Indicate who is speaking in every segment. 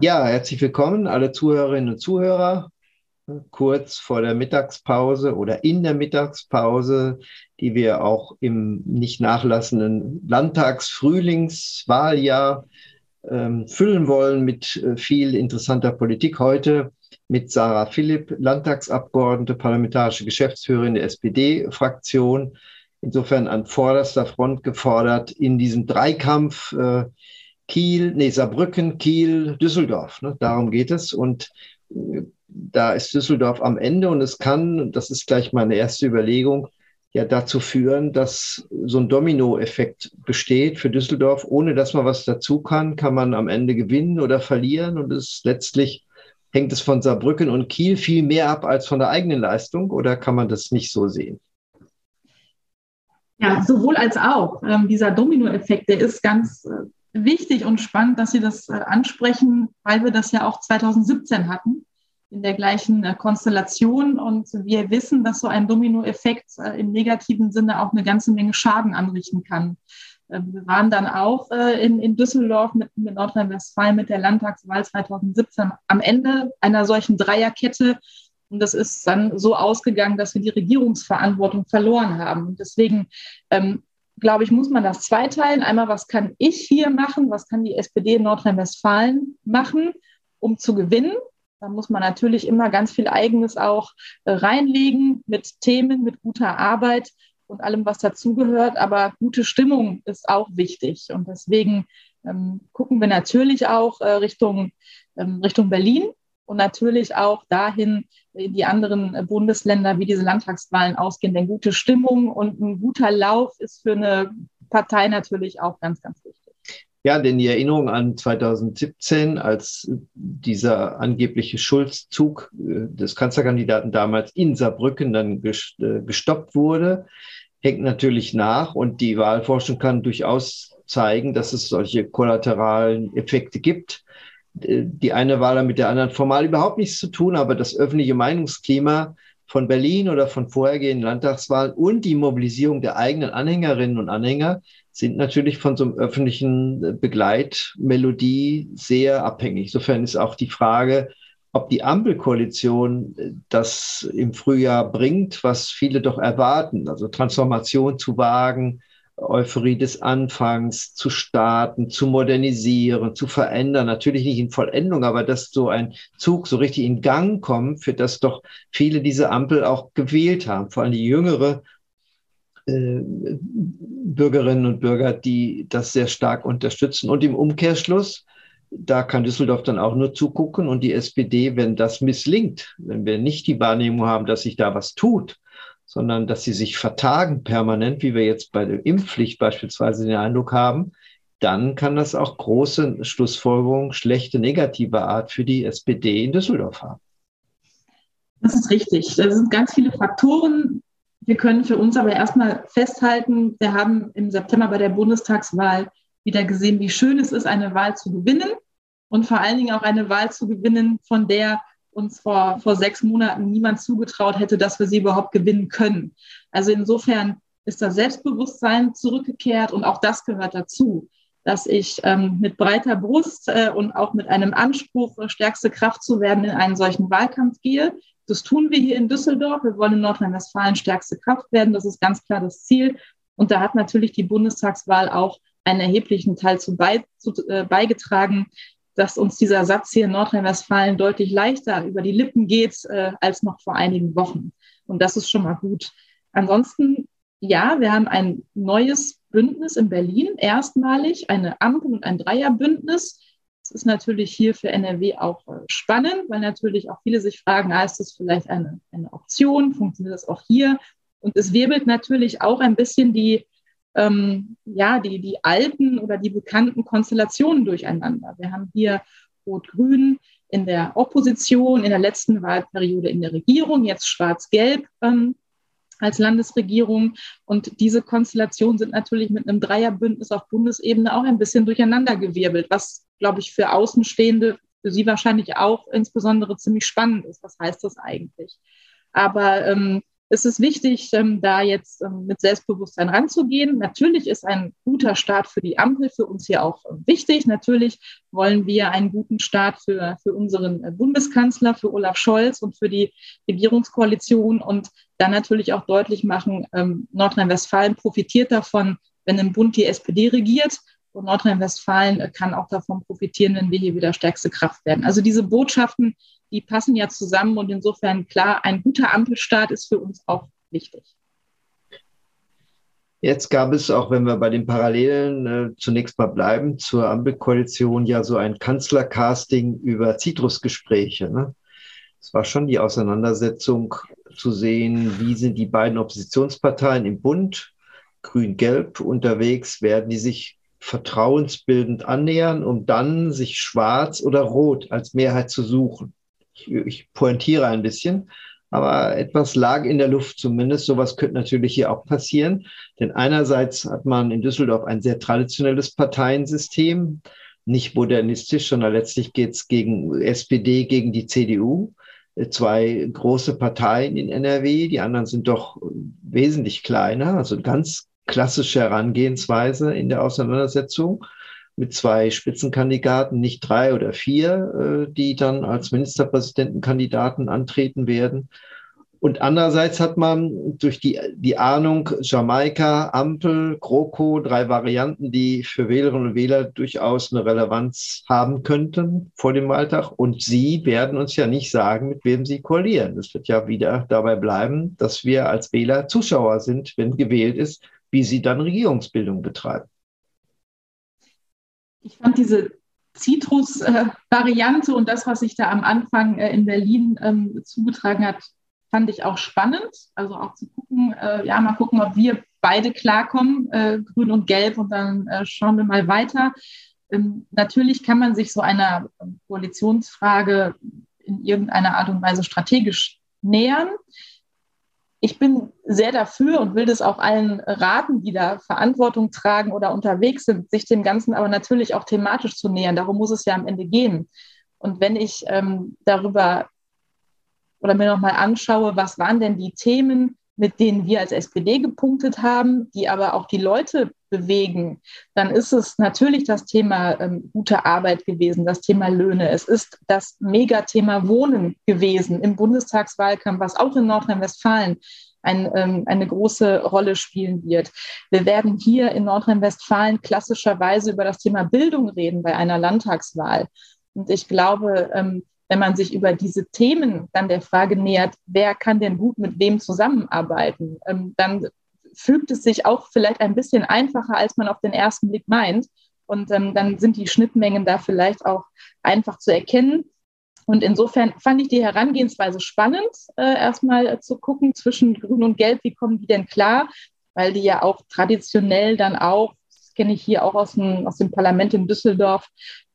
Speaker 1: Ja, herzlich willkommen, alle Zuhörerinnen und Zuhörer. Kurz vor der Mittagspause oder in der Mittagspause, die wir auch im nicht nachlassenden Landtagsfrühlingswahljahr ähm, füllen wollen mit äh, viel interessanter Politik. Heute mit Sarah Philipp, Landtagsabgeordnete, parlamentarische Geschäftsführerin der SPD-Fraktion. Insofern an vorderster Front gefordert, in diesem Dreikampf äh, Kiel, nee, Saarbrücken, Kiel, Düsseldorf. Ne? Darum geht es. Und äh, da ist Düsseldorf am Ende und es kann, das ist gleich meine erste Überlegung, ja dazu führen, dass so ein Dominoeffekt besteht für Düsseldorf. Ohne dass man was dazu kann, kann man am Ende gewinnen oder verlieren. Und es letztlich hängt es von Saarbrücken und Kiel viel mehr ab als von der eigenen Leistung. Oder kann man das nicht so sehen?
Speaker 2: Ja, sowohl als auch. Ähm, dieser Dominoeffekt, der ist ganz äh, wichtig und spannend, dass Sie das äh, ansprechen, weil wir das ja auch 2017 hatten in der gleichen äh, Konstellation. Und wir wissen, dass so ein Dominoeffekt äh, im negativen Sinne auch eine ganze Menge Schaden anrichten kann. Ähm, wir waren dann auch in, in Düsseldorf mit, mit Nordrhein-Westfalen mit der Landtagswahl 2017 am Ende einer solchen Dreierkette. Und das ist dann so ausgegangen, dass wir die Regierungsverantwortung verloren haben. Und deswegen ähm, glaube ich, muss man das zweiteilen. Einmal, was kann ich hier machen? Was kann die SPD in Nordrhein-Westfalen machen, um zu gewinnen? Da muss man natürlich immer ganz viel Eigenes auch äh, reinlegen mit Themen, mit guter Arbeit und allem, was dazugehört. Aber gute Stimmung ist auch wichtig. Und deswegen ähm, gucken wir natürlich auch äh, Richtung, ähm, Richtung Berlin und natürlich auch dahin in die anderen Bundesländer, wie diese Landtagswahlen ausgehen. Denn gute Stimmung und ein guter Lauf ist für eine Partei natürlich auch ganz, ganz wichtig.
Speaker 1: Ja, denn die Erinnerung an 2017, als dieser angebliche Schulzzug äh, des Kanzlerkandidaten damals in Saarbrücken dann äh, gestoppt wurde, hängt natürlich nach und die Wahlforschung kann durchaus zeigen, dass es solche kollateralen Effekte gibt die eine Wahl mit der anderen formal überhaupt nichts zu tun, aber das öffentliche Meinungsklima von Berlin oder von vorhergehenden Landtagswahlen und die Mobilisierung der eigenen Anhängerinnen und Anhänger sind natürlich von so einem öffentlichen Begleitmelodie sehr abhängig. Insofern ist auch die Frage, ob die Ampelkoalition das im Frühjahr bringt, was viele doch erwarten, also Transformation zu wagen, Euphorie des Anfangs zu starten, zu modernisieren, zu verändern. Natürlich nicht in Vollendung, aber dass so ein Zug so richtig in Gang kommt, für das doch viele diese Ampel auch gewählt haben, vor allem die jüngere äh, Bürgerinnen und Bürger, die das sehr stark unterstützen. Und im Umkehrschluss, da kann Düsseldorf dann auch nur zugucken und die SPD, wenn das misslingt, wenn wir nicht die Wahrnehmung haben, dass sich da was tut, sondern dass sie sich vertagen permanent, wie wir jetzt bei der Impfpflicht beispielsweise den Eindruck haben, dann kann das auch große Schlussfolgerungen, schlechte, negative Art für die SPD in Düsseldorf haben.
Speaker 2: Das ist richtig. Das sind ganz viele Faktoren. Wir können für uns aber erstmal festhalten, wir haben im September bei der Bundestagswahl wieder gesehen, wie schön es ist, eine Wahl zu gewinnen und vor allen Dingen auch eine Wahl zu gewinnen, von der uns vor, vor sechs Monaten niemand zugetraut hätte, dass wir sie überhaupt gewinnen können. Also insofern ist das Selbstbewusstsein zurückgekehrt und auch das gehört dazu, dass ich ähm, mit breiter Brust äh, und auch mit einem Anspruch, stärkste Kraft zu werden, in einen solchen Wahlkampf gehe. Das tun wir hier in Düsseldorf. Wir wollen in Nordrhein-Westfalen stärkste Kraft werden. Das ist ganz klar das Ziel. Und da hat natürlich die Bundestagswahl auch einen erheblichen Teil zu, bei, zu äh, beigetragen, dass uns dieser Satz hier in Nordrhein-Westfalen deutlich leichter über die Lippen geht äh, als noch vor einigen Wochen. Und das ist schon mal gut. Ansonsten, ja, wir haben ein neues Bündnis in Berlin, erstmalig eine Ampel- und ein Dreierbündnis. Das ist natürlich hier für NRW auch äh, spannend, weil natürlich auch viele sich fragen, ah, ist das vielleicht eine, eine Option? Funktioniert das auch hier? Und es wirbelt natürlich auch ein bisschen die ähm, ja, die, die alten oder die bekannten Konstellationen durcheinander. Wir haben hier Rot-Grün in der Opposition, in der letzten Wahlperiode in der Regierung, jetzt Schwarz-Gelb ähm, als Landesregierung. Und diese Konstellationen sind natürlich mit einem Dreierbündnis auf Bundesebene auch ein bisschen durcheinandergewirbelt, was, glaube ich, für Außenstehende, für Sie wahrscheinlich auch insbesondere ziemlich spannend ist. Was heißt das eigentlich? Aber ähm, es ist wichtig, ähm, da jetzt ähm, mit Selbstbewusstsein ranzugehen. Natürlich ist ein guter Start für die Ampel für uns hier auch ähm, wichtig. Natürlich wollen wir einen guten Start für, für unseren äh, Bundeskanzler, für Olaf Scholz und für die Regierungskoalition und dann natürlich auch deutlich machen, Nordrhein-Westfalen profitiert davon, wenn im Bund die SPD regiert. Und Nordrhein-Westfalen äh, kann auch davon profitieren, wenn wir hier wieder stärkste Kraft werden. Also diese Botschaften, die passen ja zusammen und insofern klar, ein guter Ampelstart ist für uns auch wichtig.
Speaker 1: Jetzt gab es, auch wenn wir bei den Parallelen äh, zunächst mal bleiben, zur Ampelkoalition ja so ein Kanzlercasting über Zitrusgespräche. Ne? Es war schon die Auseinandersetzung zu sehen, wie sind die beiden Oppositionsparteien im Bund, Grün-Gelb, unterwegs, werden die sich vertrauensbildend annähern, um dann sich schwarz oder rot als Mehrheit zu suchen. Ich, ich pointiere ein bisschen, aber etwas lag in der Luft zumindest. Sowas könnte natürlich hier auch passieren. Denn einerseits hat man in Düsseldorf ein sehr traditionelles Parteiensystem, nicht modernistisch, sondern letztlich geht es gegen SPD, gegen die CDU. Zwei große Parteien in NRW, die anderen sind doch wesentlich kleiner, also ganz klassische Herangehensweise in der Auseinandersetzung mit zwei Spitzenkandidaten, nicht drei oder vier, äh, die dann als Ministerpräsidentenkandidaten antreten werden. Und andererseits hat man durch die, die Ahnung Jamaika, Ampel, GroKo, drei Varianten, die für Wählerinnen und Wähler durchaus eine Relevanz haben könnten vor dem Wahltag. Und sie werden uns ja nicht sagen, mit wem sie koalieren. Es wird ja wieder dabei bleiben, dass wir als Wähler Zuschauer sind, wenn gewählt ist, wie sie dann Regierungsbildung betreiben.
Speaker 2: Ich fand diese Citrus-Variante und das, was sich da am Anfang äh, in Berlin ähm, zugetragen hat, fand ich auch spannend. Also auch zu gucken, äh, ja, mal gucken, ob wir beide klarkommen, äh, grün und gelb, und dann schauen wir mal weiter. Ähm, natürlich kann man sich so einer Koalitionsfrage in irgendeiner Art und Weise strategisch nähern ich bin sehr dafür und will das auch allen raten, die da Verantwortung tragen oder unterwegs sind, sich dem Ganzen aber natürlich auch thematisch zu nähern. Darum muss es ja am Ende gehen. Und wenn ich ähm, darüber oder mir nochmal anschaue, was waren denn die Themen, mit denen wir als SPD gepunktet haben, die aber auch die Leute bewegen, dann ist es natürlich das Thema ähm, gute Arbeit gewesen, das Thema Löhne. Es ist das Megathema Wohnen gewesen im Bundestagswahlkampf, was auch in Nordrhein-Westfalen ein, ähm, eine große Rolle spielen wird. Wir werden hier in Nordrhein-Westfalen klassischerweise über das Thema Bildung reden bei einer Landtagswahl. Und ich glaube, ähm, wenn man sich über diese Themen dann der Frage nähert, wer kann denn gut mit wem zusammenarbeiten, ähm, dann fügt es sich auch vielleicht ein bisschen einfacher, als man auf den ersten Blick meint. Und ähm, dann sind die Schnittmengen da vielleicht auch einfach zu erkennen. Und insofern fand ich die Herangehensweise spannend, äh, erstmal äh, zu gucken zwischen Grün und Gelb, wie kommen die denn klar, weil die ja auch traditionell dann auch, das kenne ich hier auch aus dem, aus dem Parlament in Düsseldorf,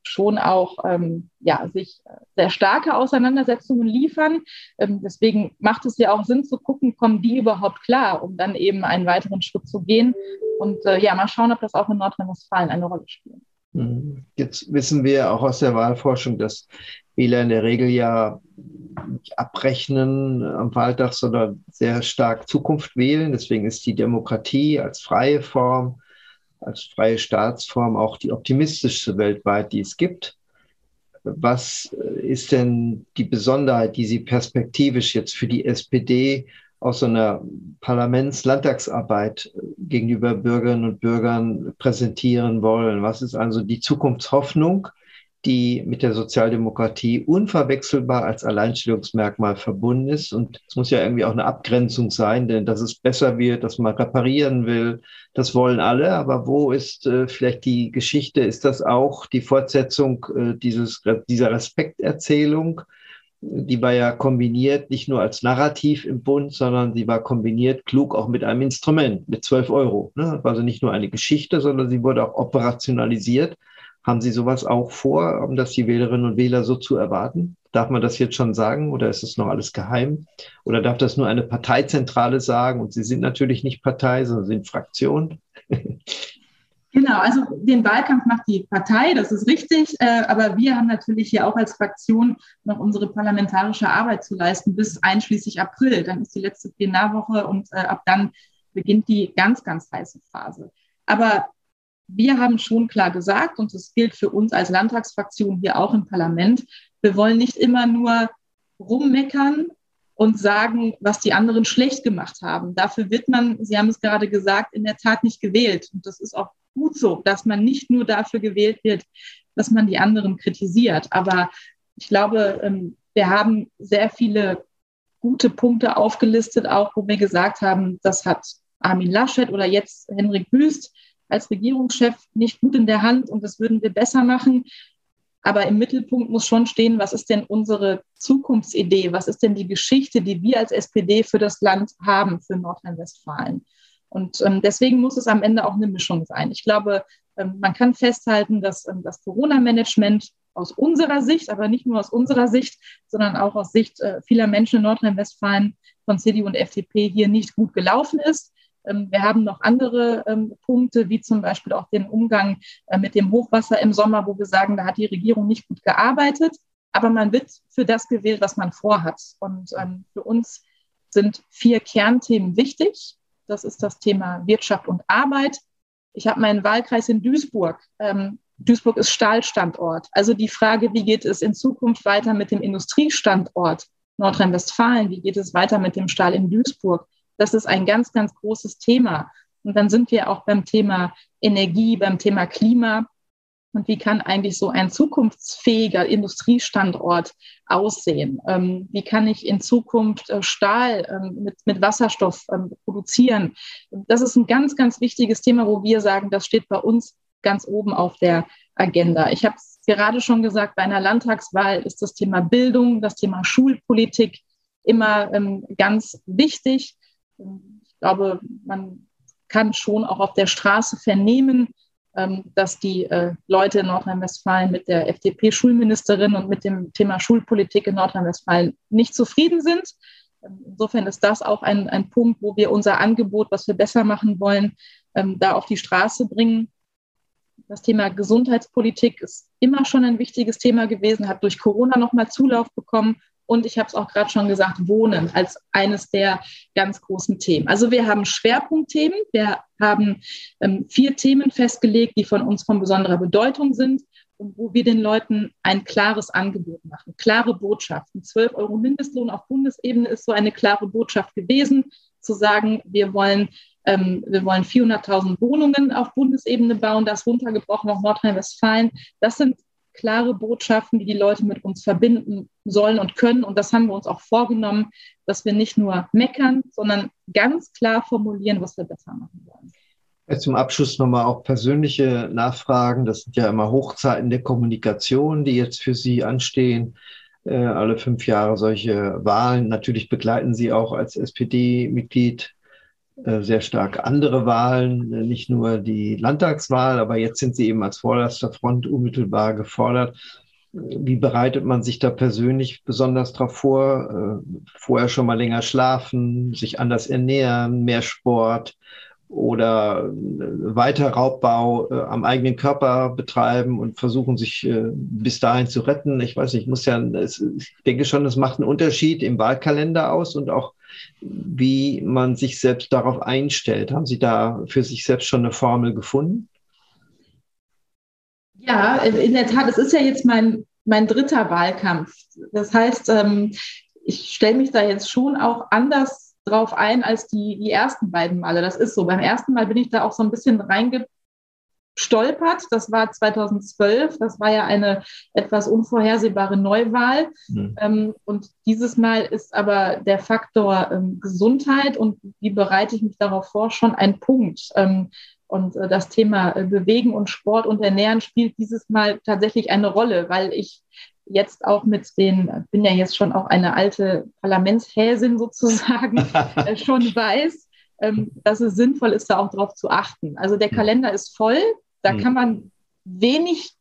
Speaker 2: schon auch ähm, ja, sich äh, sehr starke Auseinandersetzungen liefern. Ähm, deswegen macht es ja auch Sinn zu gucken, kommen die überhaupt klar, um dann eben einen weiteren Schritt zu gehen. Und äh, ja, mal schauen, ob das auch in Nordrhein-Westfalen eine Rolle spielt.
Speaker 1: Mhm. Jetzt wissen wir auch aus der Wahlforschung, dass Wähler in der Regel ja nicht abrechnen am Wahltag, sondern sehr stark Zukunft wählen. Deswegen ist die Demokratie als freie Form als freie Staatsform auch die optimistischste weltweit, die es gibt. Was ist denn die Besonderheit, die Sie perspektivisch jetzt für die SPD aus so einer Parlaments-Landtagsarbeit gegenüber Bürgerinnen und Bürgern präsentieren wollen? Was ist also die Zukunftshoffnung? Die mit der Sozialdemokratie unverwechselbar als Alleinstellungsmerkmal verbunden ist. Und es muss ja irgendwie auch eine Abgrenzung sein, denn dass es besser wird, dass man reparieren will, das wollen alle. Aber wo ist äh, vielleicht die Geschichte? Ist das auch die Fortsetzung äh, dieses, dieser Respekterzählung? Die war ja kombiniert nicht nur als Narrativ im Bund, sondern sie war kombiniert klug auch mit einem Instrument, mit 12 Euro. Ne? Also nicht nur eine Geschichte, sondern sie wurde auch operationalisiert haben Sie sowas auch vor, um das die Wählerinnen und Wähler so zu erwarten? Darf man das jetzt schon sagen oder ist es noch alles geheim? Oder darf das nur eine Parteizentrale sagen? Und Sie sind natürlich nicht Partei, sondern sind Fraktion.
Speaker 2: Genau, also den Wahlkampf macht die Partei, das ist richtig. Äh, aber wir haben natürlich hier auch als Fraktion noch unsere parlamentarische Arbeit zu leisten bis einschließlich April. Dann ist die letzte Plenarwoche und äh, ab dann beginnt die ganz, ganz heiße Phase. Aber wir haben schon klar gesagt, und das gilt für uns als Landtagsfraktion hier auch im Parlament, wir wollen nicht immer nur rummeckern und sagen, was die anderen schlecht gemacht haben. Dafür wird man, Sie haben es gerade gesagt, in der Tat nicht gewählt. Und das ist auch gut so, dass man nicht nur dafür gewählt wird, dass man die anderen kritisiert. Aber ich glaube, ähm, wir haben sehr viele gute Punkte aufgelistet, auch wo wir gesagt haben, das hat Armin Laschet oder jetzt Henrik Wüst als Regierungschef nicht gut in der Hand und das würden wir besser machen. Aber im Mittelpunkt muss schon stehen, was ist denn unsere Zukunftsidee? Was ist denn die Geschichte, die wir als SPD für das Land haben, für Nordrhein-Westfalen? Und ähm, deswegen muss es am Ende auch eine Mischung sein. Ich glaube, ähm, man kann festhalten, dass ähm, das Corona-Management aus unserer Sicht, aber nicht nur aus unserer Sicht, sondern auch aus Sicht äh, vieler Menschen in Nordrhein-Westfalen von CDU und FDP hier nicht gut gelaufen ist. Ähm, wir haben noch andere ähm, Punkte, wie zum Beispiel auch den Umgang äh, mit dem Hochwasser im Sommer, wo wir sagen, da hat die Regierung nicht gut gearbeitet. Aber man wird für das gewählt, was man vorhat. Und ähm, für uns sind vier Kernthemen wichtig. Das ist das Thema Wirtschaft und Arbeit. Ich habe meinen Wahlkreis in Duisburg. Duisburg ist Stahlstandort. Also die Frage, wie geht es in Zukunft weiter mit dem Industriestandort Nordrhein-Westfalen? Wie geht es weiter mit dem Stahl in Duisburg? Das ist ein ganz, ganz großes Thema. Und dann sind wir auch beim Thema Energie, beim Thema Klima. Und wie kann eigentlich so ein zukunftsfähiger Industriestandort aussehen? Ähm, wie kann ich in Zukunft äh, Stahl ähm, mit, mit Wasserstoff ähm, produzieren? Das ist ein ganz, ganz wichtiges Thema, wo wir sagen, das steht bei uns ganz oben auf der Agenda. Ich habe es gerade schon gesagt, bei einer Landtagswahl ist das Thema Bildung, das Thema Schulpolitik immer ähm, ganz wichtig. Ich glaube, man kann schon auch auf der Straße vernehmen, ähm, dass die äh, Leute in Nordrhein-Westfalen mit der FDP-Schulministerin und mit dem Thema Schulpolitik in Nordrhein-Westfalen nicht zufrieden sind. Ähm, insofern ist das auch ein, ein Punkt, wo wir unser Angebot, was wir besser machen wollen, ähm, da auf die Straße bringen. Das Thema Gesundheitspolitik ist immer schon ein wichtiges Thema gewesen, hat durch Corona nochmal Zulauf bekommen und ich habe es auch gerade schon gesagt, Wohnen als eines der ganz großen Themen. Also wir haben Schwerpunktthemen, wir haben ähm, vier Themen festgelegt, die von uns von besonderer Bedeutung sind und wo wir den Leuten ein klares Angebot machen, klare Botschaften. 12 Euro Mindestlohn auf Bundesebene ist so eine klare Botschaft gewesen, zu sagen, wir wollen ähm, wir wollen 400.000 Wohnungen auf Bundesebene bauen, das runtergebrochen auf Nordrhein-Westfalen. Das sind klare Botschaften, die die Leute mit uns verbinden sollen und können. Und das haben wir uns auch vorgenommen, dass wir nicht nur meckern, sondern ganz klar formulieren, was wir besser machen wollen.
Speaker 1: Zum Abschluss nochmal auch persönliche Nachfragen. Das sind ja immer Hochzeiten der Kommunikation, die jetzt für Sie anstehen. Äh, alle fünf Jahre solche Wahlen. Natürlich begleiten Sie auch als SPD-Mitglied sehr stark andere Wahlen, äh, nicht nur die Landtagswahl, aber jetzt sind sie eben als vorderster Front unmittelbar gefordert. Wie bereitet man sich da persönlich besonders darauf vor? Äh, vorher schon mal länger schlafen, sich anders ernähren, mehr Sport oder weiter Raubbau äh, am eigenen Körper betreiben und versuchen, sich äh, bis dahin zu retten. Ich weiß nicht, muss ja, ich denke schon, es macht einen Unterschied im Wahlkalender aus und auch wie man sich selbst darauf einstellt. Haben Sie da für sich selbst schon eine Formel gefunden?
Speaker 2: Ja, in der Tat, es ist ja jetzt mein, mein dritter Wahlkampf. Das heißt, ähm, ich stelle mich da jetzt schon auch anders drauf ein als die, die ersten beiden Male. Das ist so. Beim ersten Mal bin ich da auch so ein bisschen reinge stolpert. Das war 2012. Das war ja eine etwas unvorhersehbare Neuwahl. Mhm. Ähm, und dieses Mal ist aber der Faktor ähm, Gesundheit und wie bereite ich mich darauf vor, schon ein Punkt. Ähm, und äh, das Thema äh, Bewegen und Sport und Ernähren spielt dieses Mal tatsächlich eine Rolle, weil ich jetzt auch mit den, bin ja jetzt schon auch eine alte Parlamentshäsin sozusagen, äh, schon weiß, dass es sinnvoll ist, da auch drauf zu achten. Also der Kalender ist voll, da mhm. kann man wenig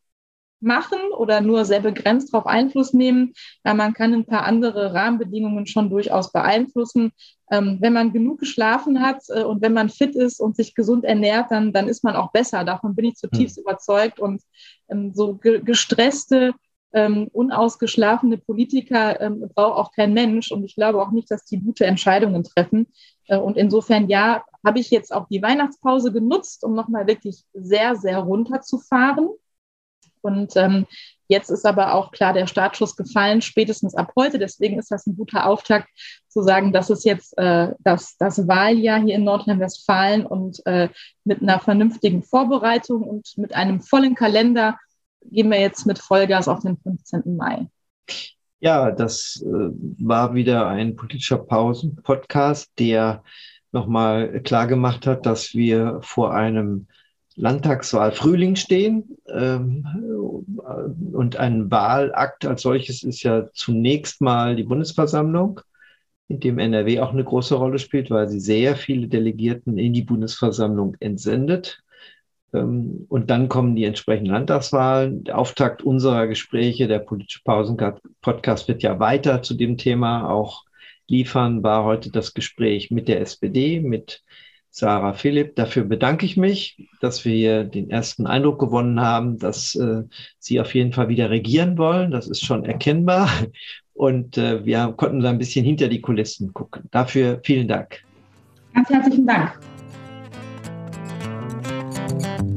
Speaker 2: machen oder nur sehr begrenzt darauf Einfluss nehmen. Ja, man kann ein paar andere Rahmenbedingungen schon durchaus beeinflussen. Ähm, wenn man genug geschlafen hat äh, und wenn man fit ist und sich gesund ernährt, dann, dann ist man auch besser. Davon bin ich zutiefst mhm. überzeugt. Und ähm, so ge gestresste, ähm, unausgeschlafene Politiker ähm, braucht auch kein Mensch. Und ich glaube auch nicht, dass die gute Entscheidungen treffen. Äh, und insofern, ja, habe ich jetzt auch die Weihnachtspause genutzt, um nochmal wirklich sehr, sehr runterzufahren. Und ähm, jetzt ist aber auch klar der Startschuss gefallen, spätestens ab heute. Deswegen ist das ein guter Auftakt zu sagen, das ist jetzt äh, das, das Wahljahr hier in Nordrhein-Westfalen und äh, mit einer vernünftigen Vorbereitung und mit einem vollen Kalender gehen wir jetzt mit Vollgas auf den 15. Mai.
Speaker 1: Ja, das äh, war wieder ein politischer Pausen-Podcast, der nochmal klar gemacht hat, dass wir vor einem Landtagswahl Frühling stehen. Ähm, und ein Wahlakt als solches ist ja zunächst mal die Bundesversammlung, in dem NRW auch eine große Rolle spielt, weil sie sehr viele Delegierten in die Bundesversammlung entsendet. Ähm, und dann kommen die entsprechenden Landtagswahlen. Der Auftakt unserer Gespräche, der politische Pausen-Podcast wird ja weiter zu dem Thema auch liefern, war heute das Gespräch mit der SPD, mit Sarah Philipp. Dafür bedanke ich mich, dass wir den ersten Eindruck gewonnen haben, dass äh, Sie auf jeden Fall wieder regieren wollen. Das ist schon erkennbar. Und äh, wir konnten da ein bisschen hinter die Kulissen gucken. Dafür vielen Dank.
Speaker 2: Ganz herzlichen Dank. Bye.